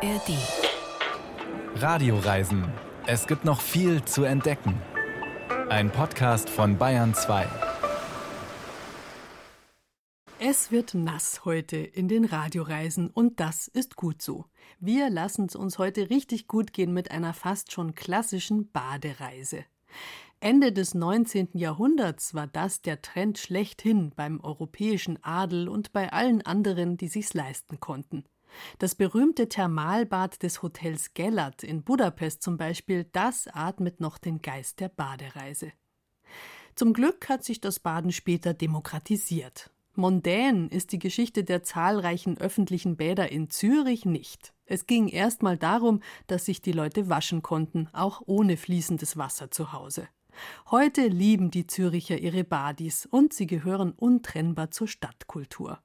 ARD. Radioreisen. Es gibt noch viel zu entdecken. Ein Podcast von Bayern 2. Es wird nass heute in den Radioreisen und das ist gut so. Wir lassen es uns heute richtig gut gehen mit einer fast schon klassischen Badereise. Ende des 19. Jahrhunderts war das der Trend schlechthin beim europäischen Adel und bei allen anderen, die sich's leisten konnten. Das berühmte Thermalbad des Hotels Gellert in Budapest zum Beispiel, das atmet noch den Geist der Badereise. Zum Glück hat sich das Baden später demokratisiert. Mondän ist die Geschichte der zahlreichen öffentlichen Bäder in Zürich nicht. Es ging erst mal darum, dass sich die Leute waschen konnten, auch ohne fließendes Wasser zu Hause. Heute lieben die Züricher ihre Badis und sie gehören untrennbar zur Stadtkultur.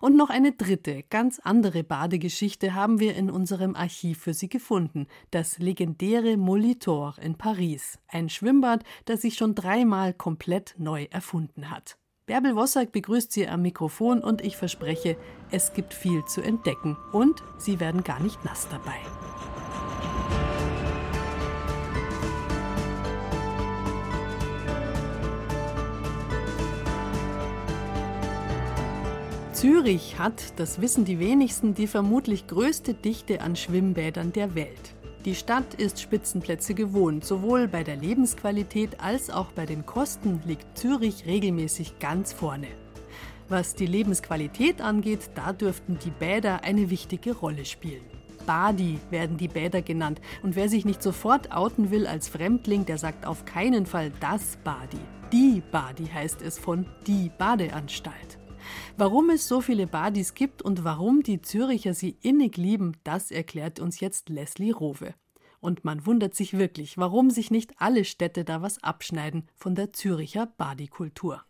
Und noch eine dritte, ganz andere Badegeschichte haben wir in unserem Archiv für Sie gefunden. Das legendäre Molitor in Paris. Ein Schwimmbad, das sich schon dreimal komplett neu erfunden hat. Bärbel Wossack begrüßt Sie am Mikrofon und ich verspreche, es gibt viel zu entdecken und Sie werden gar nicht nass dabei. Zürich hat, das wissen die wenigsten, die vermutlich größte Dichte an Schwimmbädern der Welt. Die Stadt ist Spitzenplätze gewohnt. Sowohl bei der Lebensqualität als auch bei den Kosten liegt Zürich regelmäßig ganz vorne. Was die Lebensqualität angeht, da dürften die Bäder eine wichtige Rolle spielen. Badi werden die Bäder genannt. Und wer sich nicht sofort outen will als Fremdling, der sagt auf keinen Fall das Badi. Die Badi heißt es von die Badeanstalt. Warum es so viele Badis gibt und warum die Züricher sie innig lieben, das erklärt uns jetzt Leslie Rowe. Und man wundert sich wirklich, warum sich nicht alle Städte da was abschneiden von der Züricher Badikultur.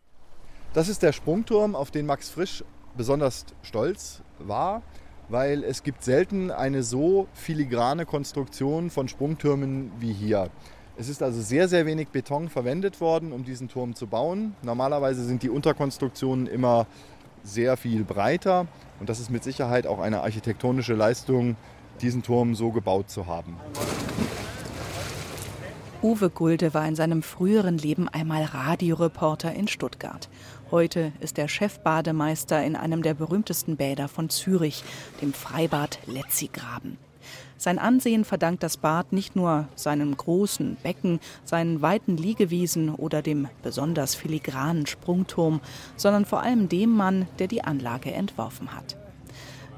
Das ist der Sprungturm, auf den Max Frisch besonders stolz war, weil es gibt selten eine so filigrane Konstruktion von Sprungtürmen wie hier. Es ist also sehr, sehr wenig Beton verwendet worden, um diesen Turm zu bauen. Normalerweise sind die Unterkonstruktionen immer sehr viel breiter und das ist mit Sicherheit auch eine architektonische Leistung, diesen Turm so gebaut zu haben. Uwe Gulde war in seinem früheren Leben einmal Radioreporter in Stuttgart. Heute ist er Chefbademeister in einem der berühmtesten Bäder von Zürich, dem Freibad Letzigraben. Sein Ansehen verdankt das Bad nicht nur seinem großen Becken, seinen weiten Liegewiesen oder dem besonders filigranen Sprungturm, sondern vor allem dem Mann, der die Anlage entworfen hat.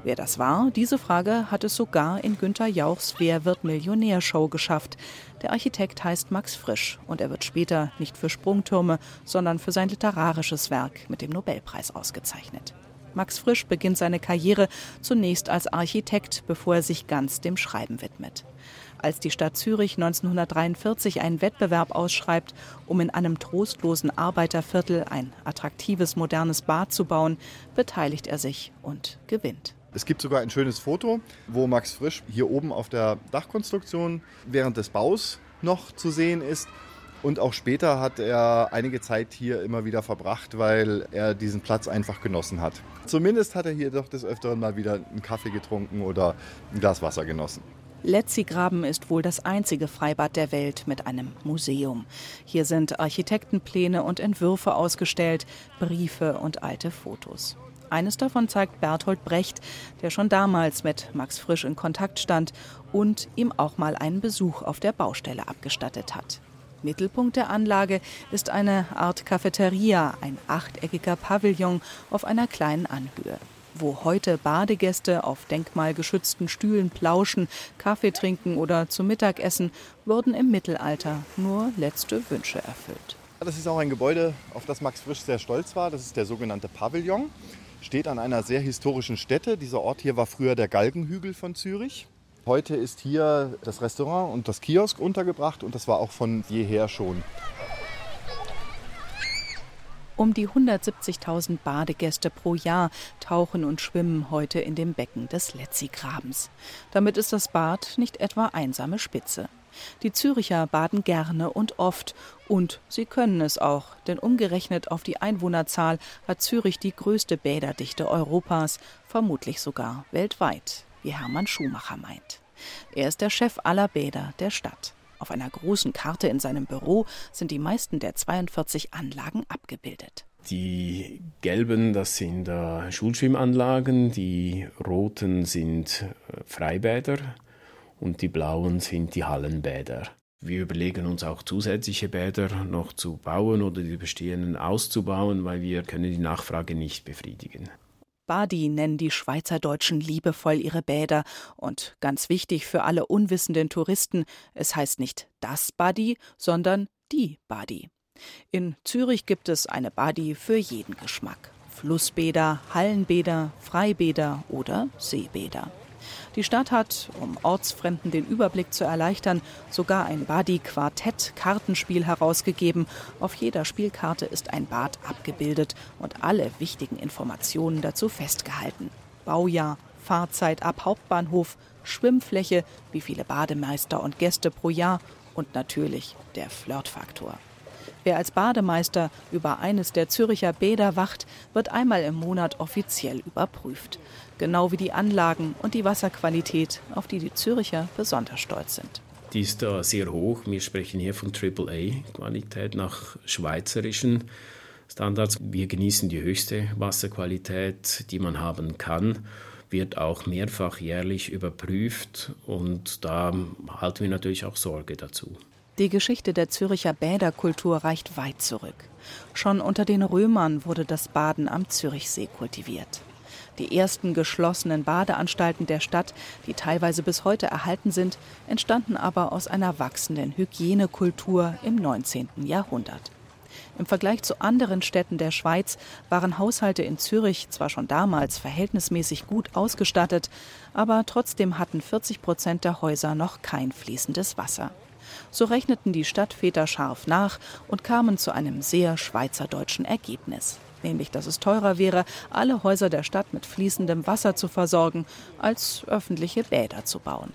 Wer das war, diese Frage hat es sogar in Günter Jauchs Wer wird Millionär Show geschafft. Der Architekt heißt Max Frisch und er wird später nicht für Sprungtürme, sondern für sein literarisches Werk mit dem Nobelpreis ausgezeichnet. Max Frisch beginnt seine Karriere zunächst als Architekt, bevor er sich ganz dem Schreiben widmet. Als die Stadt Zürich 1943 einen Wettbewerb ausschreibt, um in einem trostlosen Arbeiterviertel ein attraktives modernes Bad zu bauen, beteiligt er sich und gewinnt. Es gibt sogar ein schönes Foto, wo Max Frisch hier oben auf der Dachkonstruktion während des Baus noch zu sehen ist und auch später hat er einige Zeit hier immer wieder verbracht, weil er diesen Platz einfach genossen hat. Zumindest hat er hier doch des Öfteren mal wieder einen Kaffee getrunken oder ein Glas Wasser genossen. Letzigraben ist wohl das einzige Freibad der Welt mit einem Museum. Hier sind Architektenpläne und Entwürfe ausgestellt, Briefe und alte Fotos. Eines davon zeigt Berthold Brecht, der schon damals mit Max Frisch in Kontakt stand und ihm auch mal einen Besuch auf der Baustelle abgestattet hat. Mittelpunkt der Anlage ist eine Art Cafeteria, ein achteckiger Pavillon auf einer kleinen Anhöhe. Wo heute Badegäste auf denkmalgeschützten Stühlen plauschen, Kaffee trinken oder zu Mittag essen, wurden im Mittelalter nur letzte Wünsche erfüllt. Das ist auch ein Gebäude, auf das Max Frisch sehr stolz war. Das ist der sogenannte Pavillon. Steht an einer sehr historischen Stätte. Dieser Ort hier war früher der Galgenhügel von Zürich. Heute ist hier das Restaurant und das Kiosk untergebracht und das war auch von jeher schon. Um die 170.000 Badegäste pro Jahr tauchen und schwimmen heute in dem Becken des Letzigrabens. Damit ist das Bad nicht etwa einsame Spitze. Die Züricher baden gerne und oft und sie können es auch, denn umgerechnet auf die Einwohnerzahl hat Zürich die größte Bäderdichte Europas, vermutlich sogar weltweit wie Hermann Schumacher meint. Er ist der Chef aller Bäder der Stadt. Auf einer großen Karte in seinem Büro sind die meisten der 42 Anlagen abgebildet. Die gelben, das sind äh, Schulschwimmanlagen, die roten sind äh, Freibäder und die blauen sind die Hallenbäder. Wir überlegen uns auch zusätzliche Bäder noch zu bauen oder die bestehenden auszubauen, weil wir können die Nachfrage nicht befriedigen. Badi nennen die Schweizerdeutschen liebevoll ihre Bäder. Und ganz wichtig für alle unwissenden Touristen, es heißt nicht das Badi, sondern die Badi. In Zürich gibt es eine Badi für jeden Geschmack. Flussbäder, Hallenbäder, Freibäder oder Seebäder. Die Stadt hat, um Ortsfremden den Überblick zu erleichtern, sogar ein Badi-Quartett-Kartenspiel herausgegeben. Auf jeder Spielkarte ist ein Bad abgebildet und alle wichtigen Informationen dazu festgehalten. Baujahr, Fahrzeit ab Hauptbahnhof, Schwimmfläche, wie viele Bademeister und Gäste pro Jahr und natürlich der Flirtfaktor. Wer als Bademeister über eines der Züricher Bäder wacht, wird einmal im Monat offiziell überprüft. Genau wie die Anlagen und die Wasserqualität, auf die die Züricher besonders stolz sind. Die ist da sehr hoch. Wir sprechen hier von AAA-Qualität nach schweizerischen Standards. Wir genießen die höchste Wasserqualität, die man haben kann wird auch mehrfach jährlich überprüft und da halten wir natürlich auch Sorge dazu. Die Geschichte der Züricher Bäderkultur reicht weit zurück. Schon unter den Römern wurde das Baden am Zürichsee kultiviert. Die ersten geschlossenen Badeanstalten der Stadt, die teilweise bis heute erhalten sind, entstanden aber aus einer wachsenden Hygienekultur im 19. Jahrhundert. Im Vergleich zu anderen Städten der Schweiz waren Haushalte in Zürich zwar schon damals verhältnismäßig gut ausgestattet, aber trotzdem hatten 40 Prozent der Häuser noch kein fließendes Wasser. So rechneten die Stadtväter scharf nach und kamen zu einem sehr schweizerdeutschen Ergebnis, nämlich dass es teurer wäre, alle Häuser der Stadt mit fließendem Wasser zu versorgen, als öffentliche Bäder zu bauen.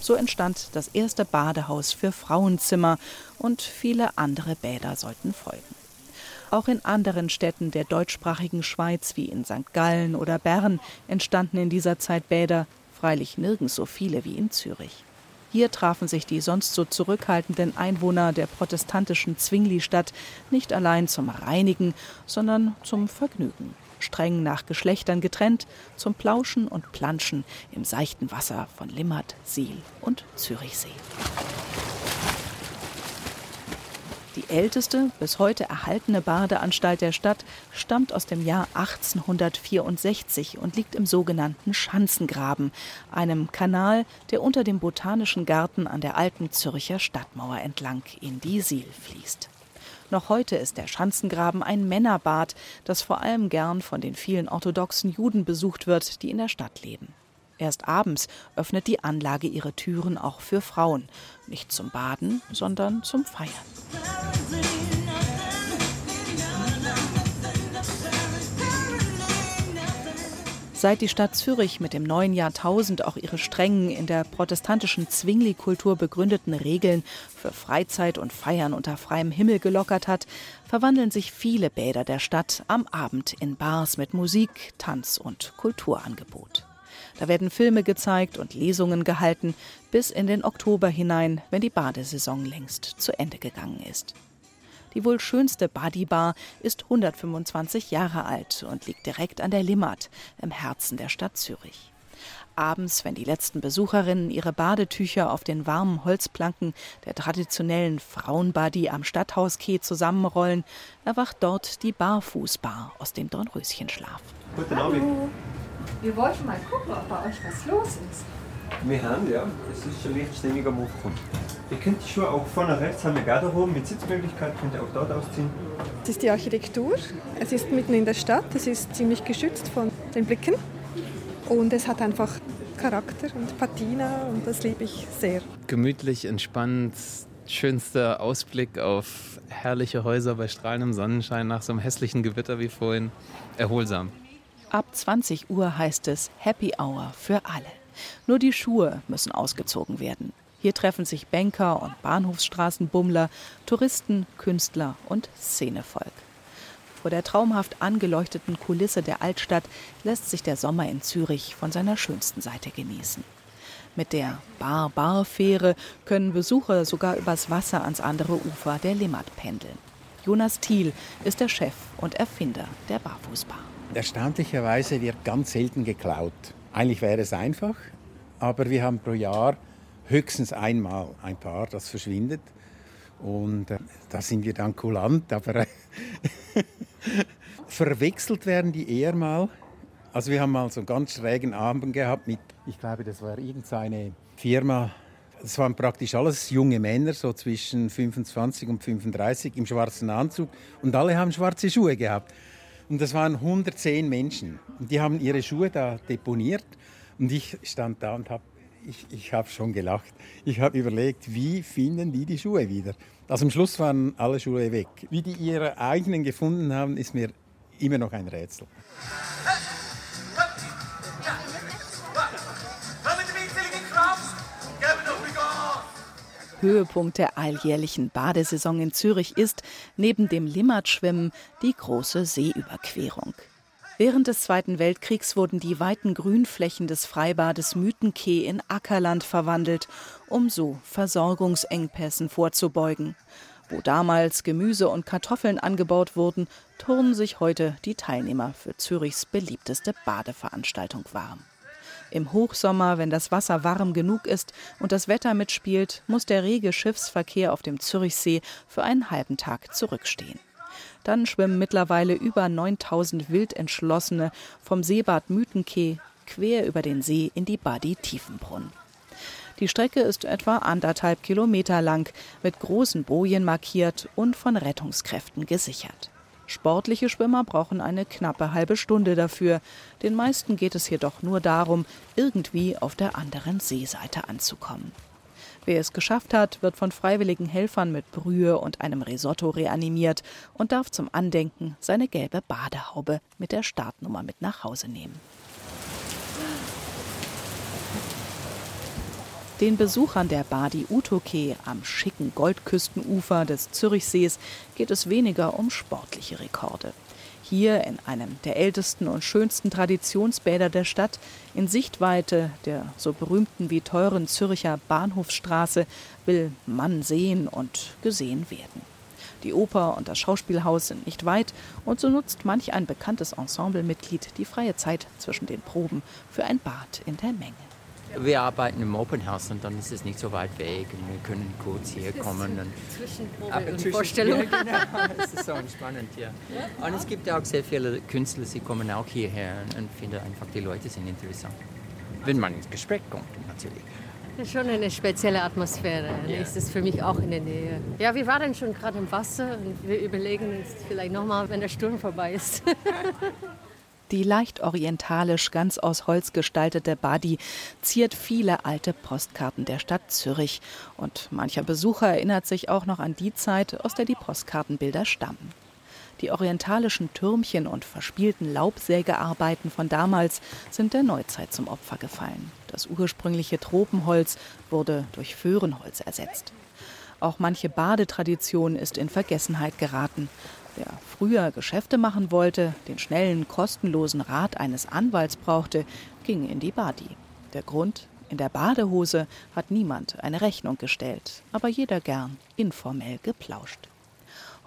So entstand das erste Badehaus für Frauenzimmer und viele andere Bäder sollten folgen. Auch in anderen Städten der deutschsprachigen Schweiz wie in St. Gallen oder Bern entstanden in dieser Zeit Bäder, freilich nirgends so viele wie in Zürich. Hier trafen sich die sonst so zurückhaltenden Einwohner der protestantischen Zwingli-Stadt nicht allein zum Reinigen, sondern zum Vergnügen. Streng nach Geschlechtern getrennt, zum Plauschen und Planschen im seichten Wasser von Limmat, Siel und Zürichsee. Die älteste, bis heute erhaltene Badeanstalt der Stadt stammt aus dem Jahr 1864 und liegt im sogenannten Schanzengraben, einem Kanal, der unter dem Botanischen Garten an der alten Zürcher Stadtmauer entlang in die Siel fließt. Noch heute ist der Schanzengraben ein Männerbad, das vor allem gern von den vielen orthodoxen Juden besucht wird, die in der Stadt leben. Erst abends öffnet die Anlage ihre Türen auch für Frauen, nicht zum Baden, sondern zum Feiern. Seit die Stadt Zürich mit dem neuen Jahrtausend auch ihre strengen, in der protestantischen Zwingli-Kultur begründeten Regeln für Freizeit und Feiern unter freiem Himmel gelockert hat, verwandeln sich viele Bäder der Stadt am Abend in Bars mit Musik, Tanz und Kulturangebot. Da werden Filme gezeigt und Lesungen gehalten, bis in den Oktober hinein, wenn die Badesaison längst zu Ende gegangen ist. Die wohl schönste Badi-Bar ist 125 Jahre alt und liegt direkt an der Limmat im Herzen der Stadt Zürich. Abends, wenn die letzten Besucherinnen ihre Badetücher auf den warmen Holzplanken der traditionellen Frauenbadi am Stadthauskeh zusammenrollen, erwacht dort die Barfußbar aus dem Dornröschenschlaf. Guten Abend. Wir wollten mal gucken, ob bei euch was los ist. Wir haben, ja. Es ist schon leicht Stimmung am Aufkommen. Ihr könnt die Schuhe auch vorne rechts haben wir Garderobe mit Sitzmöglichkeit, könnt ihr auch dort ausziehen. Das ist die Architektur. Es ist mitten in der Stadt, es ist ziemlich geschützt von den Blicken. Und es hat einfach Charakter und Patina und das liebe ich sehr. Gemütlich, entspannt, schönster Ausblick auf herrliche Häuser bei strahlendem Sonnenschein nach so einem hässlichen Gewitter wie vorhin. Erholsam. Ab 20 Uhr heißt es Happy Hour für alle. Nur die Schuhe müssen ausgezogen werden. Hier treffen sich Banker und Bahnhofsstraßenbummler, Touristen, Künstler und Szenevolk. Vor der traumhaft angeleuchteten Kulisse der Altstadt lässt sich der Sommer in Zürich von seiner schönsten Seite genießen. Mit der Bar-Bar-Fähre können Besucher sogar übers Wasser ans andere Ufer der Limmat pendeln. Jonas Thiel ist der Chef und Erfinder der Barfußbar. Erstaunlicherweise wird ganz selten geklaut. Eigentlich wäre es einfach, aber wir haben pro Jahr höchstens einmal ein Paar, das verschwindet. Und äh, da sind wir dann kulant, aber äh, verwechselt werden die eher mal. Also wir haben mal so einen ganz schrägen Abend gehabt mit, ich glaube, das war irgendeine Firma. Das waren praktisch alles junge Männer, so zwischen 25 und 35 im schwarzen Anzug. Und alle haben schwarze Schuhe gehabt. Und das waren 110 Menschen. Und die haben ihre Schuhe da deponiert. Und ich stand da und habe ich, ich habe schon gelacht. Ich habe überlegt, wie finden die die Schuhe wieder? Also am Schluss waren alle Schuhe weg. Wie die ihre eigenen gefunden haben, ist mir immer noch ein Rätsel. Höhepunkt der alljährlichen Badesaison in Zürich ist, neben dem Limmatschwimmen, die große Seeüberquerung. Während des Zweiten Weltkriegs wurden die weiten Grünflächen des Freibades Mythenkee in Ackerland verwandelt, um so Versorgungsengpässen vorzubeugen. Wo damals Gemüse und Kartoffeln angebaut wurden, turnen sich heute die Teilnehmer für Zürichs beliebteste Badeveranstaltung warm. Im Hochsommer, wenn das Wasser warm genug ist und das Wetter mitspielt, muss der rege Schiffsverkehr auf dem Zürichsee für einen halben Tag zurückstehen. Dann schwimmen mittlerweile über 9000 Wildentschlossene vom Seebad Mythenkee quer über den See in die Badi Tiefenbrunn. Die Strecke ist etwa anderthalb Kilometer lang, mit großen Bojen markiert und von Rettungskräften gesichert. Sportliche Schwimmer brauchen eine knappe halbe Stunde dafür. Den meisten geht es jedoch nur darum, irgendwie auf der anderen Seeseite anzukommen. Wer es geschafft hat, wird von freiwilligen Helfern mit Brühe und einem Risotto reanimiert und darf zum Andenken seine gelbe Badehaube mit der Startnummer mit nach Hause nehmen. Den Besuchern der Badi Utoke am schicken Goldküstenufer des Zürichsees geht es weniger um sportliche Rekorde. Hier in einem der ältesten und schönsten Traditionsbäder der Stadt, in Sichtweite der so berühmten wie teuren Zürcher Bahnhofsstraße, will man sehen und gesehen werden. Die Oper und das Schauspielhaus sind nicht weit und so nutzt manch ein bekanntes Ensemblemitglied die freie Zeit zwischen den Proben für ein Bad in der Menge. Wir arbeiten im Open House und dann ist es nicht so weit weg und wir können kurz hier kommen. Und Zwischenprobe und Vorstellung. Ja, genau. Es ist so entspannend, ja. Und es gibt auch sehr viele Künstler, die kommen auch hierher und finden einfach, die Leute sind interessant. Wenn man ins Gespräch kommt, natürlich. Das ist schon eine spezielle Atmosphäre. Ja. Es ist für mich auch in der Nähe. Ja, wir waren schon gerade im Wasser und wir überlegen uns vielleicht nochmal, wenn der Sturm vorbei ist. Die leicht orientalisch ganz aus Holz gestaltete Badi ziert viele alte Postkarten der Stadt Zürich. Und mancher Besucher erinnert sich auch noch an die Zeit, aus der die Postkartenbilder stammen. Die orientalischen Türmchen und verspielten Laubsägearbeiten von damals sind der Neuzeit zum Opfer gefallen. Das ursprüngliche Tropenholz wurde durch Föhrenholz ersetzt. Auch manche Badetradition ist in Vergessenheit geraten. Wer früher Geschäfte machen wollte, den schnellen, kostenlosen Rat eines Anwalts brauchte, ging in die Badi. Der Grund? In der Badehose hat niemand eine Rechnung gestellt, aber jeder gern informell geplauscht.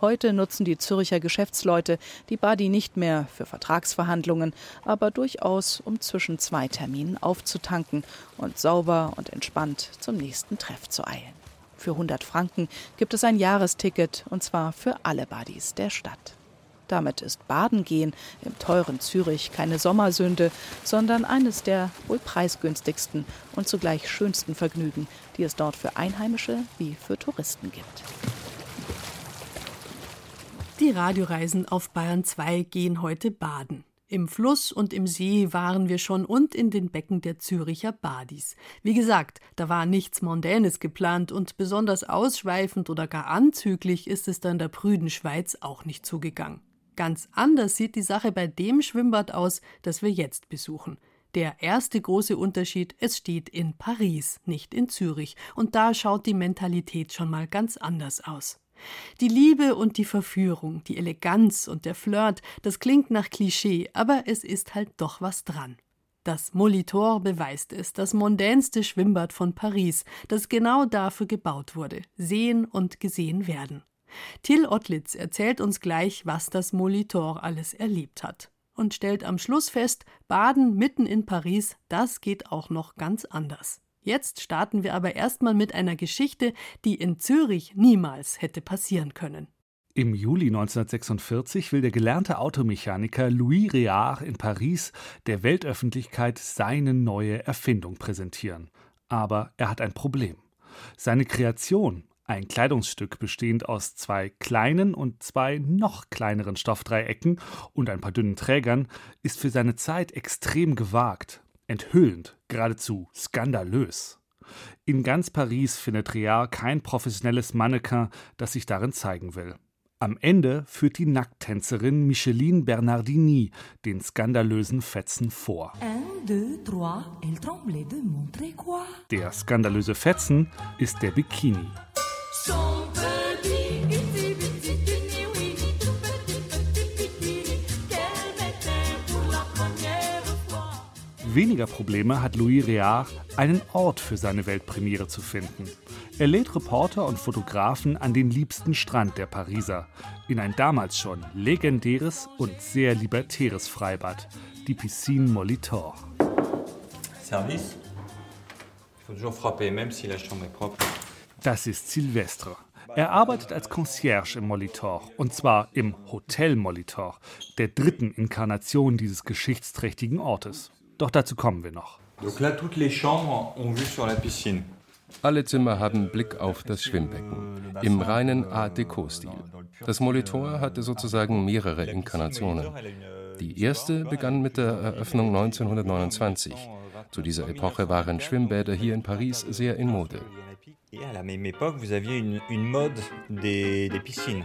Heute nutzen die Zürcher Geschäftsleute die Badi nicht mehr für Vertragsverhandlungen, aber durchaus, um zwischen zwei Terminen aufzutanken und sauber und entspannt zum nächsten Treff zu eilen. Für 100 Franken gibt es ein Jahresticket und zwar für alle Buddies der Stadt. Damit ist Badengehen im teuren Zürich keine Sommersünde, sondern eines der wohl preisgünstigsten und zugleich schönsten Vergnügen, die es dort für Einheimische wie für Touristen gibt. Die Radioreisen auf Bayern 2 gehen heute baden. Im Fluss und im See waren wir schon und in den Becken der Züricher Badis. Wie gesagt, da war nichts Mondänes geplant und besonders ausschweifend oder gar anzüglich ist es dann der prüden Schweiz auch nicht zugegangen. Ganz anders sieht die Sache bei dem Schwimmbad aus, das wir jetzt besuchen. Der erste große Unterschied, es steht in Paris, nicht in Zürich, und da schaut die Mentalität schon mal ganz anders aus. Die Liebe und die Verführung, die Eleganz und der Flirt, das klingt nach Klischee, aber es ist halt doch was dran. Das Molitor beweist es, das mondänste Schwimmbad von Paris, das genau dafür gebaut wurde, sehen und gesehen werden. Till Ottlitz erzählt uns gleich, was das Molitor alles erlebt hat und stellt am Schluss fest, Baden mitten in Paris, das geht auch noch ganz anders. Jetzt starten wir aber erstmal mit einer Geschichte, die in Zürich niemals hätte passieren können. Im Juli 1946 will der gelernte Automechaniker Louis Réard in Paris der Weltöffentlichkeit seine neue Erfindung präsentieren. Aber er hat ein Problem. Seine Kreation, ein Kleidungsstück bestehend aus zwei kleinen und zwei noch kleineren Stoffdreiecken und ein paar dünnen Trägern, ist für seine Zeit extrem gewagt, enthüllend, geradezu skandalös. In ganz Paris findet Réard kein professionelles Mannequin, das sich darin zeigen will. Am Ende führt die Nackttänzerin Micheline Bernardini den skandalösen Fetzen vor. Der skandalöse Fetzen ist der Bikini. Weniger Probleme hat Louis Réard, einen Ort für seine Weltpremiere zu finden. Er lädt Reporter und Fotografen an den liebsten Strand der Pariser, in ein damals schon legendäres und sehr libertäres Freibad, die Piscine Molitor. Service. Il faut toujours frapper, même si la chambre est propre. Das ist Silvestre. Er arbeitet als Concierge im Molitor, und zwar im Hotel Molitor, der dritten Inkarnation dieses geschichtsträchtigen Ortes. Doch dazu kommen wir noch. Alle Zimmer haben Blick auf das Schwimmbecken im reinen Art Deco-Stil. Das Molitor hatte sozusagen mehrere Inkarnationen. Die erste begann mit der Eröffnung 1929. Zu dieser Epoche waren Schwimmbäder hier in Paris sehr in Mode. Et à la même époque, vous aviez une, une mode des, des piscines.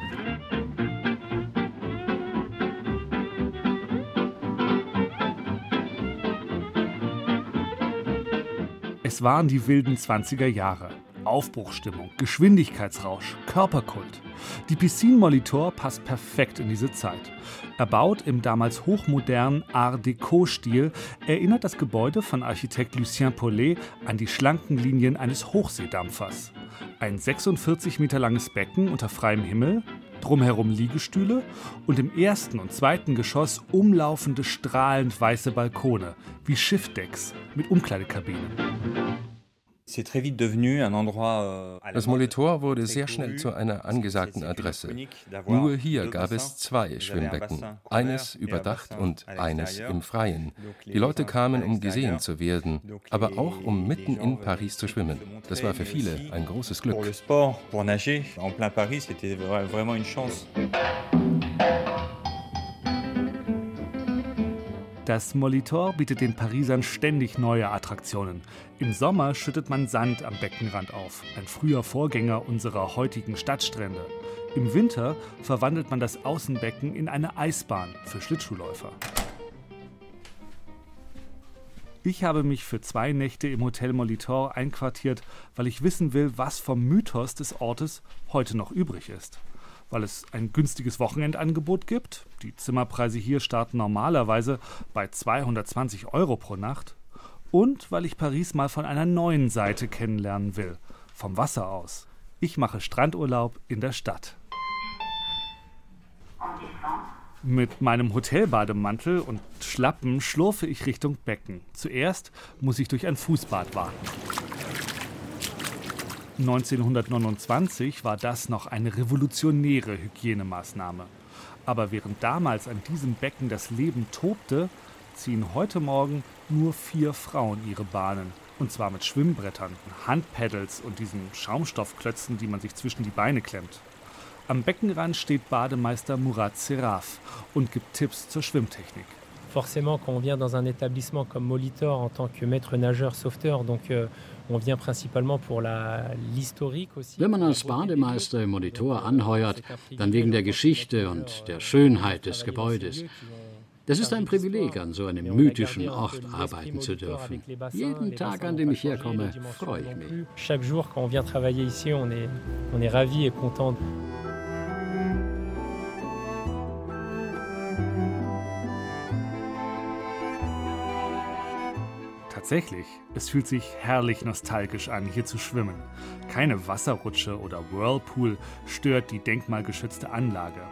Es waren die wilden 20er Jahre. Aufbruchstimmung, Geschwindigkeitsrausch, Körperkult. Die Piscine Molitor passt perfekt in diese Zeit. Erbaut im damals hochmodernen Art Deco-Stil, erinnert das Gebäude von Architekt Lucien Paulet an die schlanken Linien eines Hochseedampfers. Ein 46 Meter langes Becken unter freiem Himmel, drumherum Liegestühle und im ersten und zweiten Geschoss umlaufende strahlend weiße Balkone, wie Schiffdecks mit Umkleidekabinen. Das Molitor wurde sehr schnell zu einer angesagten Adresse. Nur hier gab es zwei Schwimmbecken, eines überdacht und eines im Freien. Die Leute kamen, um gesehen zu werden, aber auch um mitten in Paris zu schwimmen. Das war für viele ein großes Glück. Das Molitor bietet den Parisern ständig neue Attraktionen. Im Sommer schüttet man Sand am Beckenrand auf, ein früher Vorgänger unserer heutigen Stadtstrände. Im Winter verwandelt man das Außenbecken in eine Eisbahn für Schlittschuhläufer. Ich habe mich für zwei Nächte im Hotel Molitor einquartiert, weil ich wissen will, was vom Mythos des Ortes heute noch übrig ist weil es ein günstiges Wochenendangebot gibt. Die Zimmerpreise hier starten normalerweise bei 220 Euro pro Nacht. Und weil ich Paris mal von einer neuen Seite kennenlernen will, vom Wasser aus. Ich mache Strandurlaub in der Stadt. Mit meinem Hotelbademantel und Schlappen schlurfe ich Richtung Becken. Zuerst muss ich durch ein Fußbad warten. 1929 war das noch eine revolutionäre Hygienemaßnahme. Aber während damals an diesem Becken das Leben tobte, ziehen heute Morgen nur vier Frauen ihre Bahnen. Und zwar mit Schwimmbrettern, Handpaddles und diesen Schaumstoffklötzen, die man sich zwischen die Beine klemmt. Am Beckenrand steht Bademeister Murat Seraf und gibt Tipps zur Schwimmtechnik. Forcément, quand on vient dans un établissement comme Molitor en tant que maître nageur sauveteur, donc euh, wenn man als Bademeister im Monitor anheuert, dann wegen der Geschichte und der Schönheit des Gebäudes. Das ist ein Privileg, an so einem mythischen Ort arbeiten zu dürfen. Jeden Tag, an dem ich herkomme, freue ich mich. Tatsächlich, es fühlt sich herrlich nostalgisch an, hier zu schwimmen. Keine Wasserrutsche oder Whirlpool stört die denkmalgeschützte Anlage.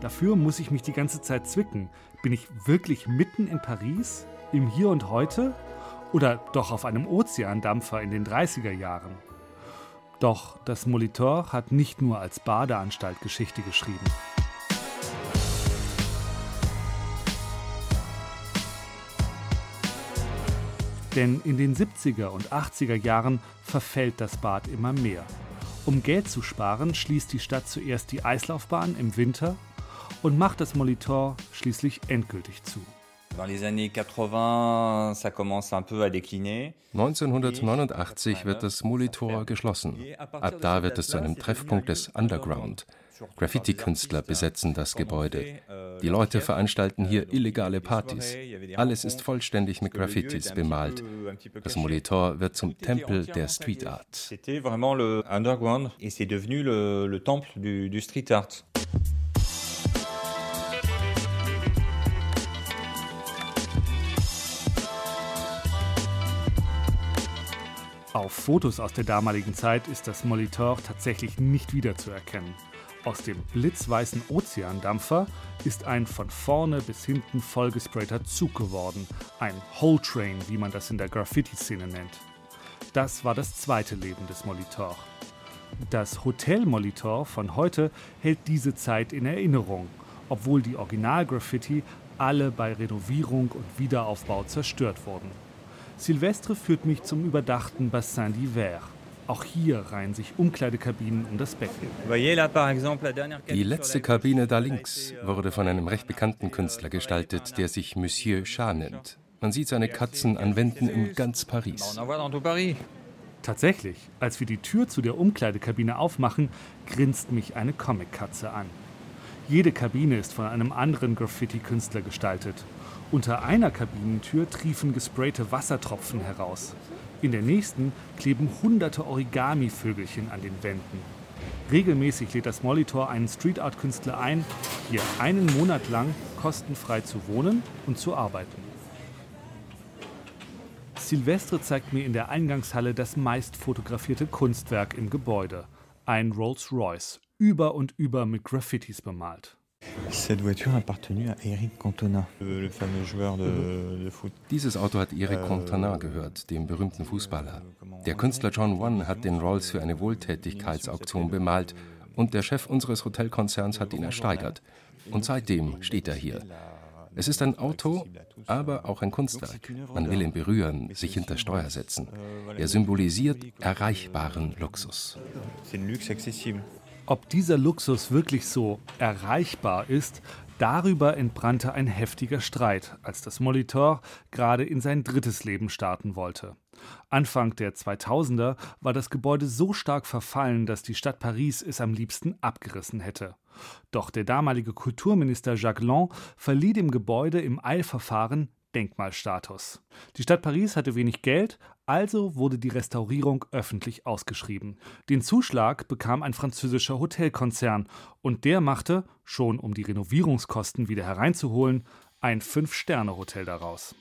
Dafür muss ich mich die ganze Zeit zwicken. Bin ich wirklich mitten in Paris? Im Hier und Heute? Oder doch auf einem Ozeandampfer in den 30er Jahren? Doch das Molitor hat nicht nur als Badeanstalt Geschichte geschrieben. Denn in den 70er und 80er Jahren verfällt das Bad immer mehr. Um Geld zu sparen, schließt die Stadt zuerst die Eislaufbahn im Winter und macht das Molitor schließlich endgültig zu. 1989 wird das Molitor geschlossen. Ab da wird es zu einem Treffpunkt des Underground. Graffiti-Künstler besetzen das Gebäude. Die Leute veranstalten hier illegale Partys. Alles ist vollständig mit Graffitis bemalt. Das Molitor wird zum Tempel der Street Art. C'était vraiment le underground et c'est devenu le, le temple du, du street art. Auf Fotos aus der damaligen Zeit ist das Molitor tatsächlich nicht wiederzuerkennen. Aus dem blitzweißen Ozeandampfer ist ein von vorne bis hinten vollgesprayter Zug geworden. Ein Whole Train, wie man das in der Graffiti-Szene nennt. Das war das zweite Leben des Molitor. Das Hotel Molitor von heute hält diese Zeit in Erinnerung, obwohl die Original-Graffiti alle bei Renovierung und Wiederaufbau zerstört wurden. Silvestre führt mich zum überdachten Bassin d'Hiver. Auch hier reihen sich Umkleidekabinen um das Becken. Die letzte Kabine da links wurde von einem recht bekannten Künstler gestaltet, der sich Monsieur Chat nennt. Man sieht seine Katzen an Wänden in ganz Paris. Tatsächlich, als wir die Tür zu der Umkleidekabine aufmachen, grinst mich eine Comic-Katze an. Jede Kabine ist von einem anderen Graffiti-Künstler gestaltet. Unter einer Kabinentür triefen gesprayte Wassertropfen heraus. In der nächsten kleben hunderte Origami-Vögelchen an den Wänden. Regelmäßig lädt das Molitor einen Street Art Künstler ein, hier einen Monat lang kostenfrei zu wohnen und zu arbeiten. Silvestre zeigt mir in der Eingangshalle das meist fotografierte Kunstwerk im Gebäude. Ein Rolls-Royce, über und über mit Graffitis bemalt. Cette voiture appartenue à Eric Cantona, le fameux joueur de, de foot. Dieses Auto hat Eric Cantona gehört, dem berühmten Fußballer. Der Künstler John One hat den Rolls für eine Wohltätigkeitsauktion bemalt und der Chef unseres Hotelkonzerns hat ihn ersteigert. Und seitdem steht er hier. Es ist ein Auto, aber auch ein Kunstwerk. Man will ihn berühren, sich hinter Steuer setzen. Er symbolisiert erreichbaren Luxus. C'est luxe accessible. Ob dieser Luxus wirklich so erreichbar ist, darüber entbrannte ein heftiger Streit, als das Molitor gerade in sein drittes Leben starten wollte. Anfang der 2000er war das Gebäude so stark verfallen, dass die Stadt Paris es am liebsten abgerissen hätte. Doch der damalige Kulturminister Jacques Lang verlieh dem Gebäude im Eilverfahren Denkmalstatus. Die Stadt Paris hatte wenig Geld, also wurde die Restaurierung öffentlich ausgeschrieben. Den Zuschlag bekam ein französischer Hotelkonzern und der machte, schon um die Renovierungskosten wieder hereinzuholen, ein Fünf-Sterne-Hotel daraus.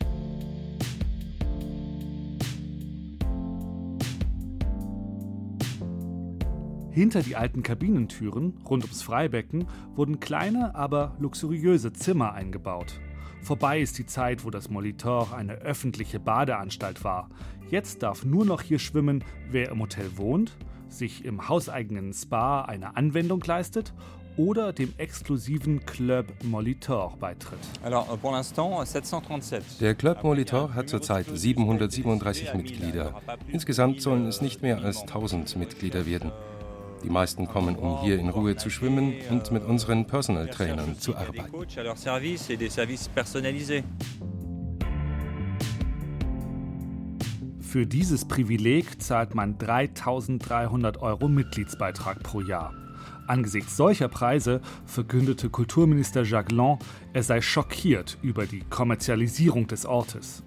Hinter die alten Kabinentüren, rund ums Freibecken, wurden kleine, aber luxuriöse Zimmer eingebaut. Vorbei ist die Zeit, wo das Molitor eine öffentliche Badeanstalt war. Jetzt darf nur noch hier schwimmen, wer im Hotel wohnt, sich im hauseigenen Spa eine Anwendung leistet oder dem exklusiven Club Molitor beitritt. Der Club Molitor hat zurzeit 737 Mitglieder. Insgesamt sollen es nicht mehr als 1000 Mitglieder werden. Die meisten kommen, um hier in Ruhe zu schwimmen und mit unseren Personal Trainern zu arbeiten. Für dieses Privileg zahlt man 3300 Euro Mitgliedsbeitrag pro Jahr. Angesichts solcher Preise verkündete Kulturminister Jacques Lang, er sei schockiert über die Kommerzialisierung des Ortes.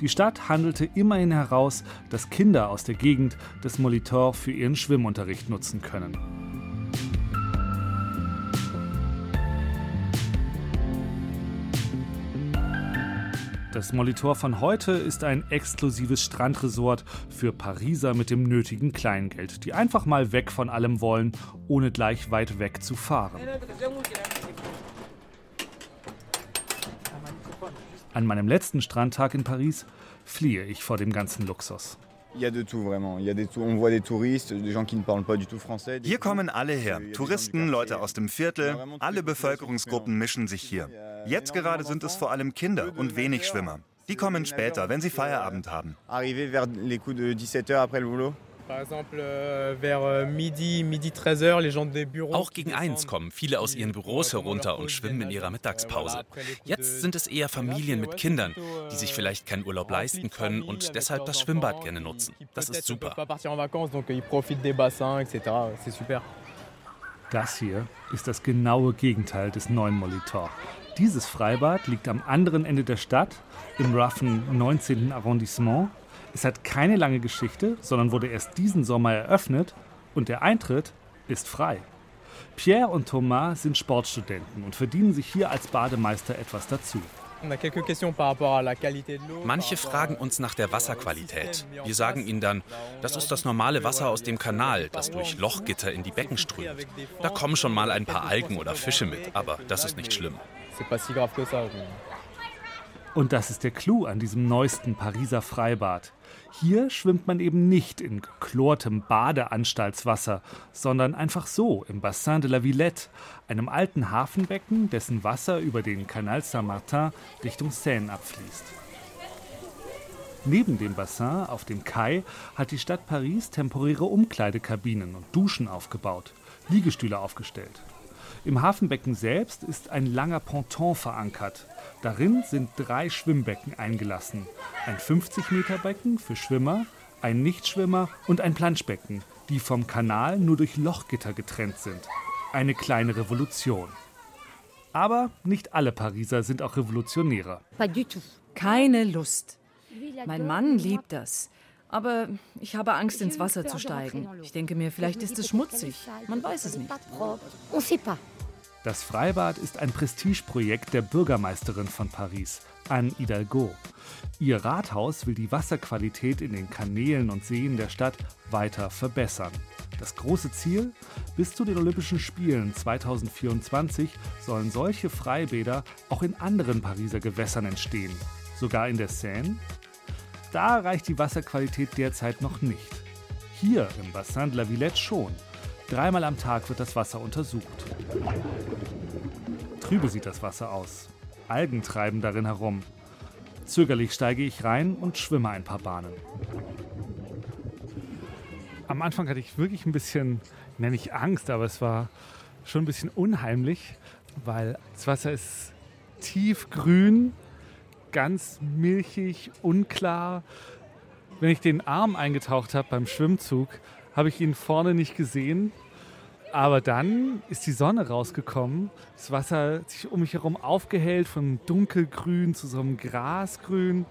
Die Stadt handelte immerhin heraus, dass Kinder aus der Gegend das Molitor für ihren Schwimmunterricht nutzen können. Das Molitor von heute ist ein exklusives Strandresort für Pariser mit dem nötigen Kleingeld, die einfach mal weg von allem wollen, ohne gleich weit weg zu fahren. An meinem letzten Strandtag in Paris fliehe ich vor dem ganzen Luxus. Hier kommen alle her. Touristen, Leute aus dem Viertel, alle Bevölkerungsgruppen mischen sich hier. Jetzt gerade sind es vor allem Kinder und wenig Schwimmer. Die kommen später, wenn sie Feierabend haben. Euh, euh, Auch gegen eins kommen viele aus ihren Büros herunter und schwimmen in ihrer Mittagspause. Jetzt sind es eher Familien mit Kindern, die sich vielleicht keinen Urlaub leisten können und deshalb das Schwimmbad gerne nutzen. Das ist super. Das hier ist das genaue Gegenteil des neuen Molitor. Dieses Freibad liegt am anderen Ende der Stadt, im roughen 19. Arrondissement es hat keine lange Geschichte, sondern wurde erst diesen Sommer eröffnet und der Eintritt ist frei. Pierre und Thomas sind Sportstudenten und verdienen sich hier als Bademeister etwas dazu. Manche fragen uns nach der Wasserqualität. Wir sagen ihnen dann, das ist das normale Wasser aus dem Kanal, das durch Lochgitter in die Becken strömt. Da kommen schon mal ein paar Algen oder Fische mit, aber das ist nicht schlimm. Und das ist der Clou an diesem neuesten Pariser Freibad. Hier schwimmt man eben nicht in geklortem Badeanstaltswasser, sondern einfach so im Bassin de la Villette, einem alten Hafenbecken, dessen Wasser über den Canal Saint-Martin Richtung Seine abfließt. Neben dem Bassin auf dem Kai hat die Stadt Paris temporäre Umkleidekabinen und Duschen aufgebaut, Liegestühle aufgestellt. Im Hafenbecken selbst ist ein langer Ponton verankert, Darin sind drei Schwimmbecken eingelassen. Ein 50-Meter-Becken für Schwimmer, ein Nichtschwimmer und ein Planschbecken, die vom Kanal nur durch Lochgitter getrennt sind. Eine kleine Revolution. Aber nicht alle Pariser sind auch Revolutionäre. Keine Lust. Mein Mann liebt das. Aber ich habe Angst, ins Wasser zu steigen. Ich denke mir, vielleicht ist es schmutzig. Man weiß es nicht. Das Freibad ist ein Prestigeprojekt der Bürgermeisterin von Paris, Anne Hidalgo. Ihr Rathaus will die Wasserqualität in den Kanälen und Seen der Stadt weiter verbessern. Das große Ziel? Bis zu den Olympischen Spielen 2024 sollen solche Freibäder auch in anderen Pariser Gewässern entstehen. Sogar in der Seine? Da reicht die Wasserqualität derzeit noch nicht. Hier im Bassin de la Villette schon. Dreimal am Tag wird das Wasser untersucht. Trübe sieht das Wasser aus. Algen treiben darin herum. Zögerlich steige ich rein und schwimme ein paar Bahnen. Am Anfang hatte ich wirklich ein bisschen, nenne ich Angst, aber es war schon ein bisschen unheimlich, weil das Wasser ist tiefgrün, ganz milchig, unklar. Wenn ich den Arm eingetaucht habe beim Schwimmzug, habe ich ihn vorne nicht gesehen. Aber dann ist die Sonne rausgekommen. Das Wasser hat sich um mich herum aufgehellt, von dunkelgrün zu so einem Grasgrün.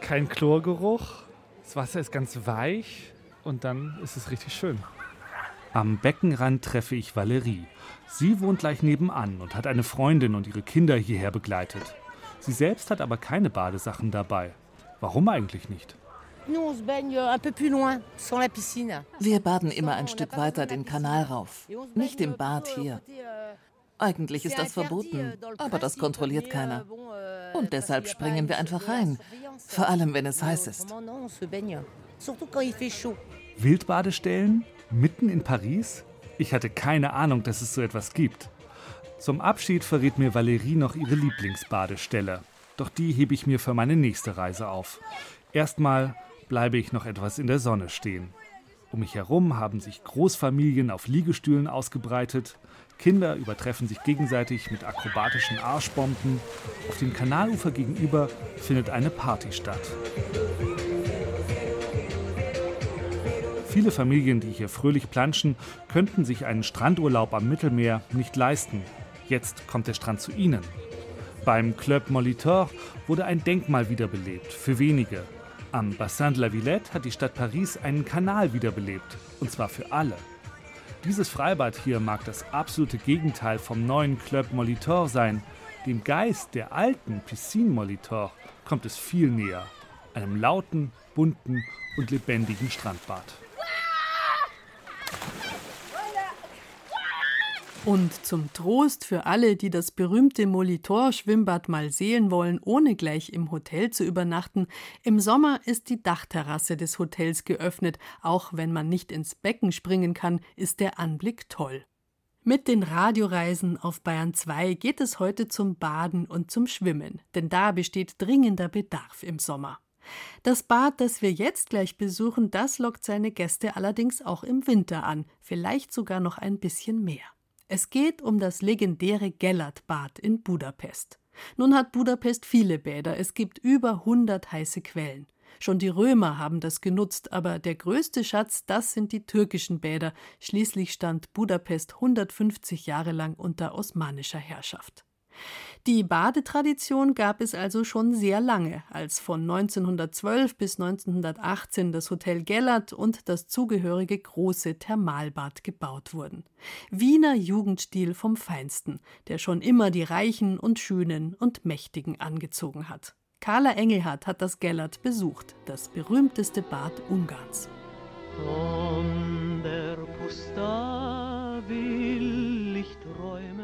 Kein Chlorgeruch. Das Wasser ist ganz weich und dann ist es richtig schön. Am Beckenrand treffe ich Valerie. Sie wohnt gleich nebenan und hat eine Freundin und ihre Kinder hierher begleitet. Sie selbst hat aber keine Badesachen dabei. Warum eigentlich nicht? Wir baden immer ein Stück weiter den Kanal rauf, nicht im Bad hier. Eigentlich ist das verboten, aber das kontrolliert keiner. Und deshalb springen wir einfach rein, vor allem wenn es heiß ist. Wildbadestellen? Mitten in Paris? Ich hatte keine Ahnung, dass es so etwas gibt. Zum Abschied verrät mir Valerie noch ihre Lieblingsbadestelle. Doch die hebe ich mir für meine nächste Reise auf. Erstmal bleibe ich noch etwas in der Sonne stehen. Um mich herum haben sich Großfamilien auf Liegestühlen ausgebreitet, Kinder übertreffen sich gegenseitig mit akrobatischen Arschbomben, auf dem Kanalufer gegenüber findet eine Party statt. Viele Familien, die hier fröhlich planschen, könnten sich einen Strandurlaub am Mittelmeer nicht leisten. Jetzt kommt der Strand zu ihnen. Beim Club Molitor wurde ein Denkmal wiederbelebt, für wenige. Am Bassin de la Villette hat die Stadt Paris einen Kanal wiederbelebt, und zwar für alle. Dieses Freibad hier mag das absolute Gegenteil vom neuen Club Molitor sein. Dem Geist der alten Piscine Molitor kommt es viel näher. Einem lauten, bunten und lebendigen Strandbad. Und zum Trost für alle, die das berühmte Molitor-Schwimmbad mal sehen wollen, ohne gleich im Hotel zu übernachten, im Sommer ist die Dachterrasse des Hotels geöffnet. Auch wenn man nicht ins Becken springen kann, ist der Anblick toll. Mit den Radioreisen auf Bayern 2 geht es heute zum Baden und zum Schwimmen, denn da besteht dringender Bedarf im Sommer. Das Bad, das wir jetzt gleich besuchen, das lockt seine Gäste allerdings auch im Winter an, vielleicht sogar noch ein bisschen mehr. Es geht um das legendäre Gellert-Bad in Budapest. Nun hat Budapest viele Bäder, es gibt über 100 heiße Quellen. Schon die Römer haben das genutzt, aber der größte Schatz, das sind die türkischen Bäder. Schließlich stand Budapest 150 Jahre lang unter osmanischer Herrschaft. Die Badetradition gab es also schon sehr lange, als von 1912 bis 1918 das Hotel Gellert und das zugehörige große Thermalbad gebaut wurden. Wiener Jugendstil vom Feinsten, der schon immer die Reichen und Schönen und Mächtigen angezogen hat. Carla Engelhardt hat das Gellert besucht, das berühmteste Bad Ungarns. Von der Pusta will ich träumen.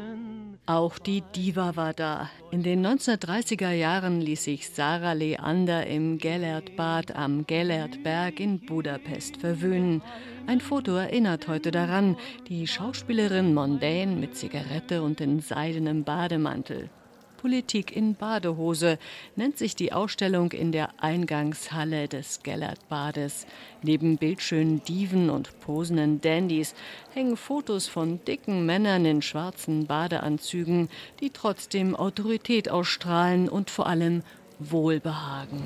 Auch die Diva war da. In den 1930er Jahren ließ sich Sarah Leander im Gellertbad am Gellertberg in Budapest verwöhnen. Ein Foto erinnert heute daran, die Schauspielerin Mondaine mit Zigarette und in seidenem Bademantel. Politik in Badehose nennt sich die Ausstellung in der Eingangshalle des Gellertbades. Neben bildschönen Diven und posenden Dandys hängen Fotos von dicken Männern in schwarzen Badeanzügen, die trotzdem Autorität ausstrahlen und vor allem Wohlbehagen.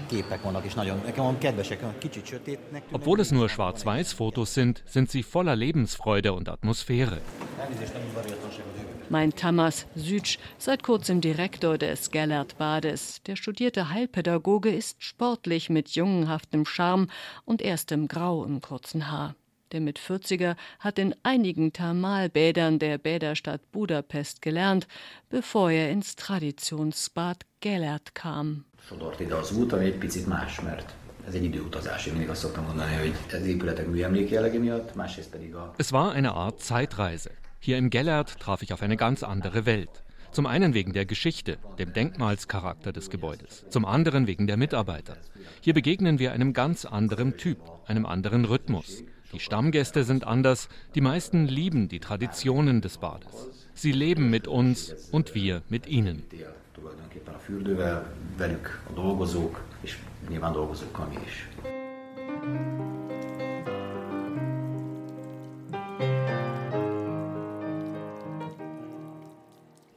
Obwohl es nur Schwarz-Weiß-Fotos sind, sind sie voller Lebensfreude und Atmosphäre meint Tamas Sütsch, seit kurzem Direktor des Gellert-Bades. Der studierte Heilpädagoge ist sportlich mit jungenhaftem Charme und erstem Grau im kurzen Haar. Der mit 40er hat in einigen Thermalbädern der Bäderstadt Budapest gelernt, bevor er ins Traditionsbad Gellert kam. Es war eine Art Zeitreise. Hier im Gellert traf ich auf eine ganz andere Welt. Zum einen wegen der Geschichte, dem Denkmalscharakter des Gebäudes, zum anderen wegen der Mitarbeiter. Hier begegnen wir einem ganz anderen Typ, einem anderen Rhythmus. Die Stammgäste sind anders, die meisten lieben die Traditionen des Bades. Sie leben mit uns und wir mit ihnen.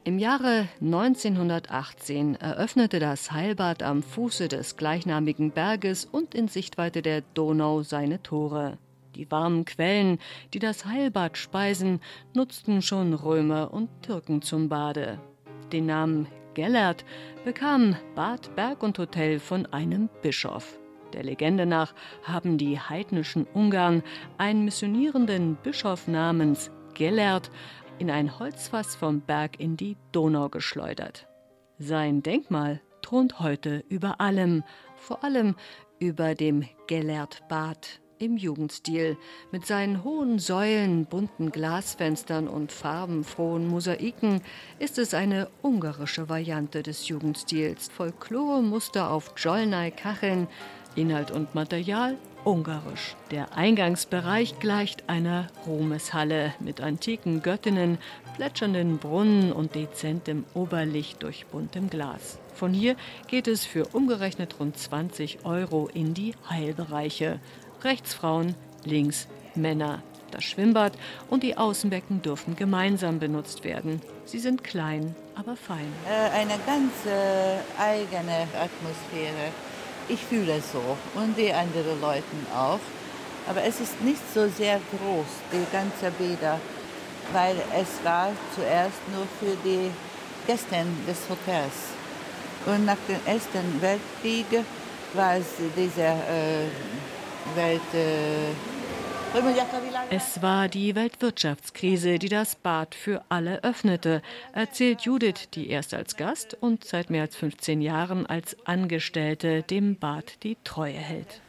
Im Jahre 1918 eröffnete das Heilbad am Fuße des gleichnamigen Berges und in Sichtweite der Donau seine Tore. Die warmen Quellen, die das Heilbad speisen, nutzten schon Römer und Türken zum Bade. Den Namen Gellert bekam Bad, Berg und Hotel von einem Bischof. Der Legende nach haben die heidnischen Ungarn einen missionierenden Bischof namens Gellert in ein Holzfass vom Berg in die Donau geschleudert. Sein Denkmal thront heute über allem, vor allem über dem Gellert-Bad im Jugendstil, mit seinen hohen Säulen, bunten Glasfenstern und farbenfrohen Mosaiken ist es eine ungarische Variante des Jugendstils. Folklore-Muster auf Jolnai-Kacheln, Inhalt und Material ungarisch. Der Eingangsbereich gleicht einer Ruhmeshalle mit antiken Göttinnen, plätschernden Brunnen und dezentem Oberlicht durch buntem Glas. Von hier geht es für umgerechnet rund 20 Euro in die Heilbereiche. Rechts Frauen, links Männer. Das Schwimmbad und die Außenbecken dürfen gemeinsam benutzt werden. Sie sind klein, aber fein. Äh, eine ganz äh, eigene Atmosphäre. Ich fühle es so und die anderen Leute auch. Aber es ist nicht so sehr groß, die ganze Bäder, weil es war zuerst nur für die Gäste des Hotels. Und nach dem Ersten Weltkrieg war es diese äh, Welt... Äh, es war die Weltwirtschaftskrise, die das Bad für alle öffnete, erzählt Judith, die erst als Gast und seit mehr als 15 Jahren als Angestellte dem Bad die Treue hält.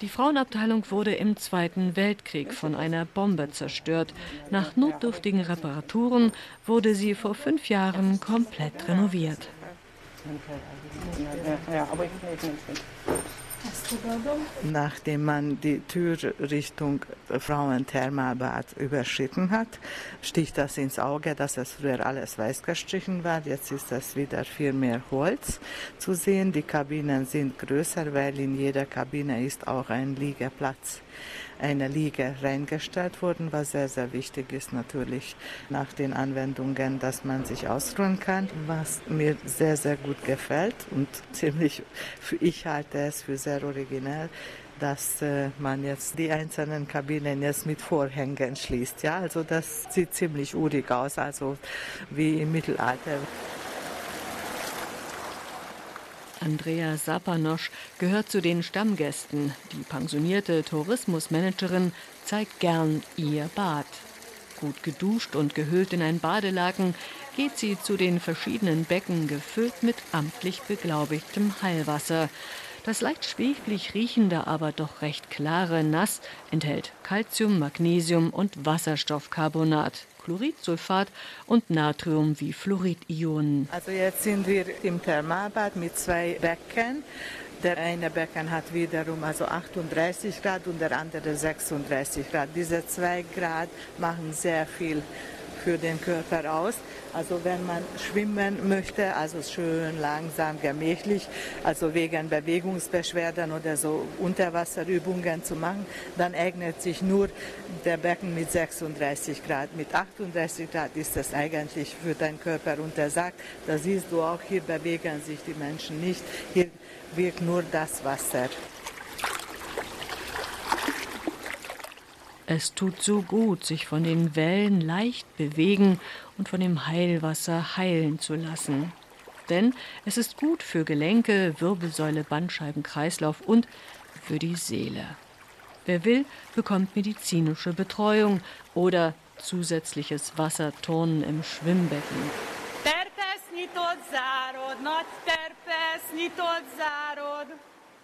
Die Frauenabteilung wurde im Zweiten Weltkrieg von einer Bombe zerstört. Nach notdürftigen Reparaturen wurde sie vor fünf Jahren komplett renoviert. Nachdem man die Tür Richtung Frauenthermalbad überschritten hat, sticht das ins Auge, dass es früher alles weiß gestrichen war. Jetzt ist das wieder viel mehr Holz zu sehen. Die Kabinen sind größer, weil in jeder Kabine ist auch ein Liegeplatz eine Liege reingestellt worden, was sehr, sehr wichtig ist natürlich nach den Anwendungen, dass man sich ausruhen kann, was mir sehr, sehr gut gefällt und ziemlich, ich halte es für sehr originell, dass äh, man jetzt die einzelnen Kabinen jetzt mit Vorhängen schließt. Ja, also das sieht ziemlich urig aus, also wie im Mittelalter. Andrea Sapanosch gehört zu den Stammgästen. Die pensionierte Tourismusmanagerin zeigt gern ihr Bad. Gut geduscht und gehüllt in ein Badelaken geht sie zu den verschiedenen Becken gefüllt mit amtlich beglaubigtem Heilwasser. Das leicht schweflig riechende, aber doch recht klare Nass enthält Calcium, Magnesium und Wasserstoffcarbonat. Chloridsulfat und Natrium wie Fluoridionen. Also jetzt sind wir im Thermalbad mit zwei Becken. Der eine Becken hat wiederum also 38 Grad und der andere 36 Grad. Diese zwei Grad machen sehr viel für den Körper aus. Also wenn man schwimmen möchte, also schön langsam, gemächlich, also wegen Bewegungsbeschwerden oder so Unterwasserübungen zu machen, dann eignet sich nur der Becken mit 36 Grad. Mit 38 Grad ist das eigentlich für deinen Körper untersagt. Da siehst du auch, hier bewegen sich die Menschen nicht. Hier wirkt nur das Wasser. Es tut so gut, sich von den Wellen leicht bewegen und von dem Heilwasser heilen zu lassen. Denn es ist gut für Gelenke, Wirbelsäule, Bandscheiben, Kreislauf und für die Seele. Wer will, bekommt medizinische Betreuung oder zusätzliches Wasserturnen im Schwimmbecken.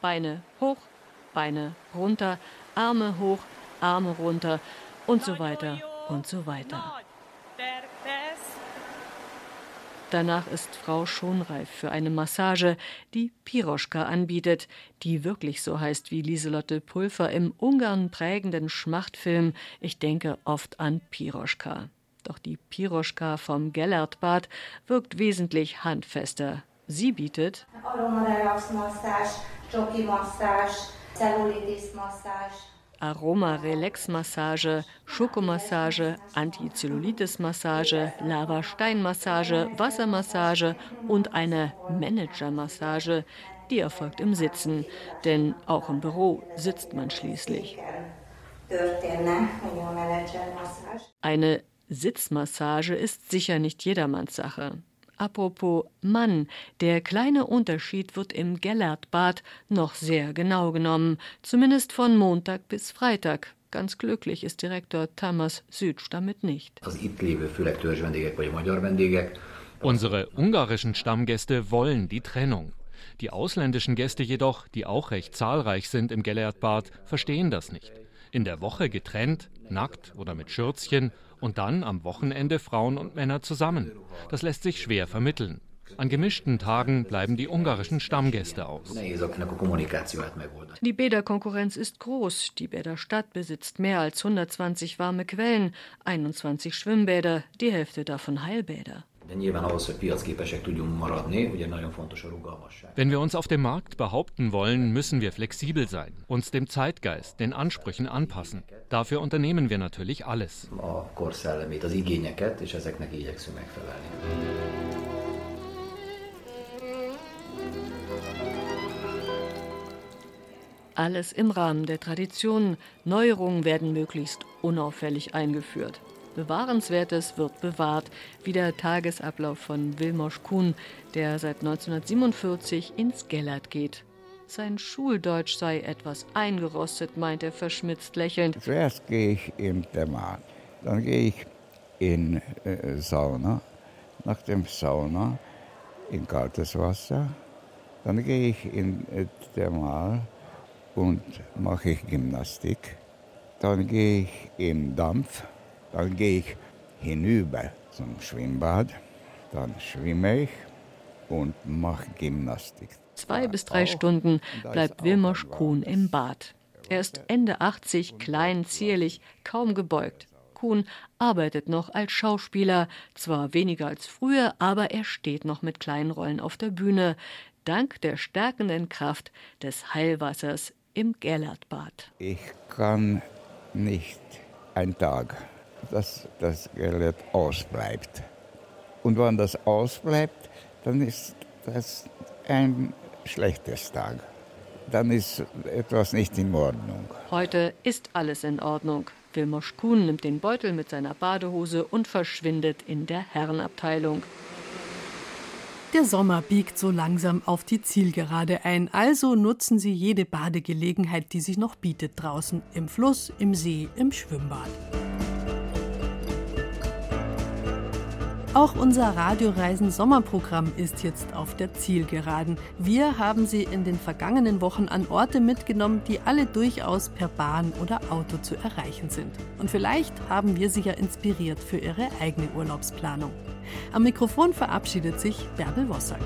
Beine hoch, Beine runter, Arme hoch, Arme runter und so weiter und so weiter. Danach ist Frau schon reif für eine Massage, die Piroschka anbietet, die wirklich so heißt wie Lieselotte Pulver im Ungarn prägenden Schmachtfilm Ich denke oft an Piroschka. Doch die Piroschka vom Gellertbad wirkt wesentlich handfester. Sie bietet Aromarelax-Massage, Jockey-Massage, Cellulitis-Massage, Aroma-Relax-Massage, Schokomassage, Antizellulitis-Massage, Lava-Stein-Massage, Wassermassage und eine Manager-Massage, die erfolgt im Sitzen, denn auch im Büro sitzt man schließlich. Eine Sitzmassage ist sicher nicht jedermanns Sache. Apropos Mann, der kleine Unterschied wird im Gellertbad noch sehr genau genommen, zumindest von Montag bis Freitag. Ganz glücklich ist Direktor Tamas Südsch damit nicht. Unsere ungarischen Stammgäste wollen die Trennung. Die ausländischen Gäste jedoch, die auch recht zahlreich sind im Gellertbad, verstehen das nicht. In der Woche getrennt, nackt oder mit Schürzchen und dann am Wochenende Frauen und Männer zusammen. Das lässt sich schwer vermitteln. An gemischten Tagen bleiben die ungarischen Stammgäste aus. Die Bäderkonkurrenz ist groß. Die Bäderstadt besitzt mehr als 120 warme Quellen, 21 Schwimmbäder, die Hälfte davon Heilbäder. Wenn wir uns auf dem Markt behaupten wollen, müssen wir flexibel sein, uns dem Zeitgeist, den Ansprüchen anpassen. Dafür unternehmen wir natürlich alles. Alles im Rahmen der Tradition. Neuerungen werden möglichst unauffällig eingeführt. Bewahrenswertes wird bewahrt, wie der Tagesablauf von Wilmosch Kuhn, der seit 1947 ins Gellert geht. Sein Schuldeutsch sei etwas eingerostet, meint er verschmitzt lächelnd. Zuerst gehe ich in Thermal, dann gehe ich in äh, Sauna, nach dem Sauna in kaltes Wasser, dann gehe ich in äh, Thermal und mache ich Gymnastik, dann gehe ich im Dampf, dann gehe ich hinüber zum Schwimmbad, dann schwimme ich und mache Gymnastik. Zwei bis drei Stunden bleibt Wilmosch Kuhn im Bad. Er ist Ende 80, klein, zierlich, kaum gebeugt. Kuhn arbeitet noch als Schauspieler, zwar weniger als früher, aber er steht noch mit kleinen Rollen auf der Bühne, dank der stärkenden Kraft des Heilwassers im Gerlertbad. Ich kann nicht einen Tag, dass das Gellert ausbleibt. Und wenn das ausbleibt, dann ist das ein schlechtes Tag. Dann ist etwas nicht in Ordnung. Heute ist alles in Ordnung. Wilmosch Kuhn nimmt den Beutel mit seiner Badehose und verschwindet in der Herrenabteilung. Der Sommer biegt so langsam auf die Zielgerade ein, also nutzen Sie jede Badegelegenheit, die sich noch bietet draußen, im Fluss, im See, im Schwimmbad. Auch unser Radioreisen Sommerprogramm ist jetzt auf der Zielgeraden. Wir haben Sie in den vergangenen Wochen an Orte mitgenommen, die alle durchaus per Bahn oder Auto zu erreichen sind. Und vielleicht haben wir Sie ja inspiriert für Ihre eigene Urlaubsplanung. Am Mikrofon verabschiedet sich Bärbel Wossack.